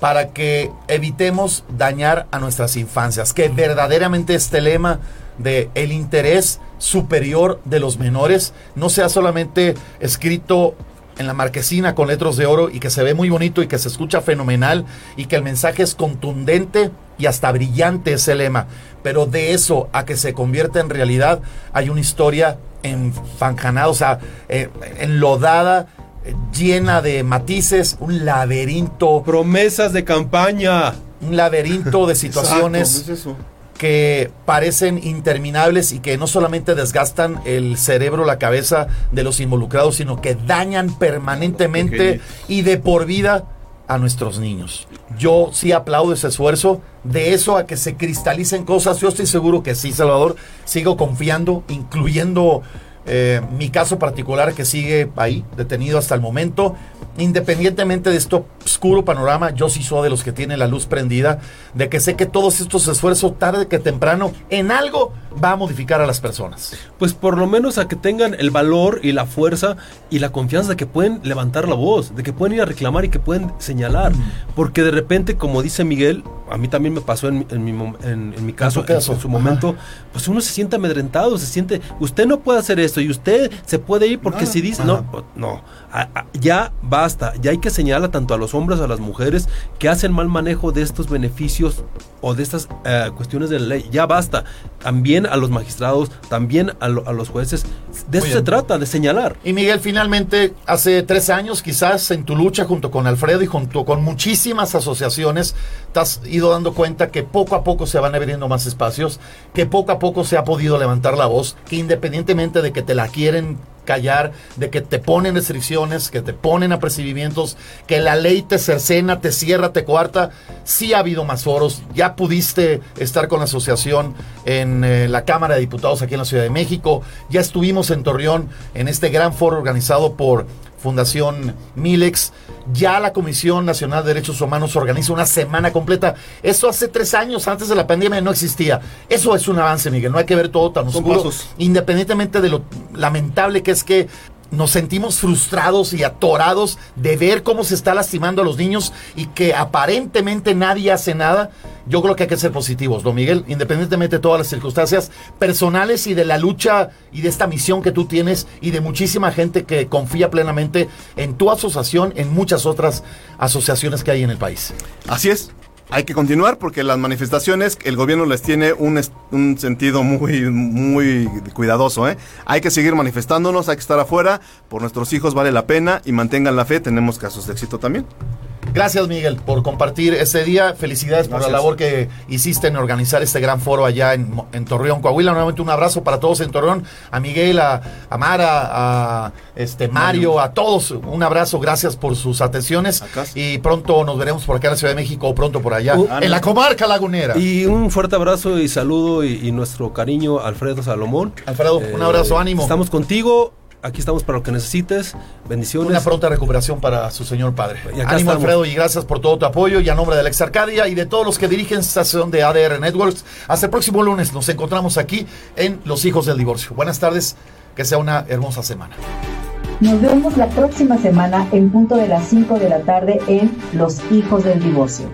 para que evitemos dañar a nuestras infancias, que verdaderamente este lema de el interés superior de los menores no sea solamente escrito en la marquesina con letras de oro y que se ve muy bonito y que se escucha fenomenal y que el mensaje es contundente y hasta brillante ese lema. Pero de eso a que se convierta en realidad hay una historia enfanjanada, o sea, eh, enlodada, eh, llena de matices, un laberinto. Promesas de campaña. Un laberinto de situaciones Exacto, es eso. Que parecen interminables y que no solamente desgastan el cerebro, la cabeza de los involucrados, sino que dañan permanentemente y de por vida a nuestros niños. Yo sí aplaudo ese esfuerzo. De eso a que se cristalicen cosas, yo estoy seguro que sí, Salvador. Sigo confiando, incluyendo eh, mi caso particular que sigue ahí, detenido hasta el momento. Independientemente de este oscuro panorama, yo sí soy de los que tiene la luz prendida, de que sé que todos estos esfuerzos, tarde que temprano, en algo va a modificar a las personas. Pues por lo menos a que tengan el valor y la fuerza y la confianza de que pueden levantar la voz, de que pueden ir a reclamar y que pueden señalar. Porque de repente, como dice Miguel, a mí también me pasó en, mi- en mi, en- en mi caso, caso. en su momento, pues uno se siente amedrentado, se siente, usted no puede hacer esto y usted se puede ir porque No, si dice, ajá. no, no, a- a- ya basta, ya hay que señalar tanto a los hombres a las mujeres que hacen mal manejo de estos beneficios o de estas eh, cuestiones de la ley, ya basta, también a los magistrados, también a, lo- a los jueces, de eso se trata, de señalar. Y Miguel, finalmente, hace tres años, quizás en tu lucha junto con Alfredo y junto con muchísimas asociaciones, te has ido dando cuenta que poco a poco se van abriendo más espacios, que poco a poco se ha podido levantar la voz, que independientemente de que te la quieren callar, de que te ponen restricciones, que te ponen apercibimientos, que la ley te cercena, te cierra, te coarta, sí ha habido más foros, ya pudiste estar con la asociación en eh, la Cámara de Diputados aquí en la Ciudad de México, ya estuvimos en Torreón en este gran foro organizado por Fundación Milex. Ya la Comisión Nacional de Derechos Humanos organiza una semana completa. Eso hace tres años, antes de la pandemia, no existía. Eso es un avance, Miguel. No hay que ver todo tan oscuro. Independientemente de lo lamentable que es que nos sentimos frustrados y atorados de ver cómo se está lastimando a los niños y que aparentemente nadie hace nada. Yo creo que hay que ser positivos, ¿no, Miguel? Independientemente de todas las circunstancias personales y de la lucha y de esta misión que tú tienes y de muchísima gente que confía plenamente en tu asociación, en muchas otras asociaciones que hay en el país. Así es. Hay que continuar porque las manifestaciones, el gobierno les tiene un, un sentido muy, muy cuidadoso. ¿eh? Hay que seguir manifestándonos, hay que estar afuera. Por nuestros hijos vale la pena y mantengan la fe. Tenemos casos de éxito también. Gracias, Miguel, por compartir ese día. Felicidades por la labor que hiciste en organizar este gran foro allá en, Torreón, Coahuila. Nuevamente un abrazo para todos en Torreón. A Miguel, a, a Mara, a este Mario, a todos. Un abrazo, gracias por sus atenciones. Y pronto nos veremos por acá en la Ciudad de México o pronto por allá. Uh, en la comarca lagunera. Y un fuerte abrazo y saludo y, y nuestro cariño Alfredo Salomón. Eh, Alfredo, un abrazo, ánimo. Estamos contigo, aquí estamos para lo que necesites. Bendiciones. Una pronta recuperación para su señor padre. Y acá Ánimo, estamos. Alfredo, y gracias por todo tu apoyo. Y a nombre de Alex Arcadia y de todos los que dirigen esta sesión de ADR Networks, hasta el próximo lunes nos encontramos aquí en Los Hijos del Divorcio. Buenas tardes, que sea una hermosa semana. Nos vemos la próxima semana en punto de las 5 de la tarde en Los Hijos del Divorcio.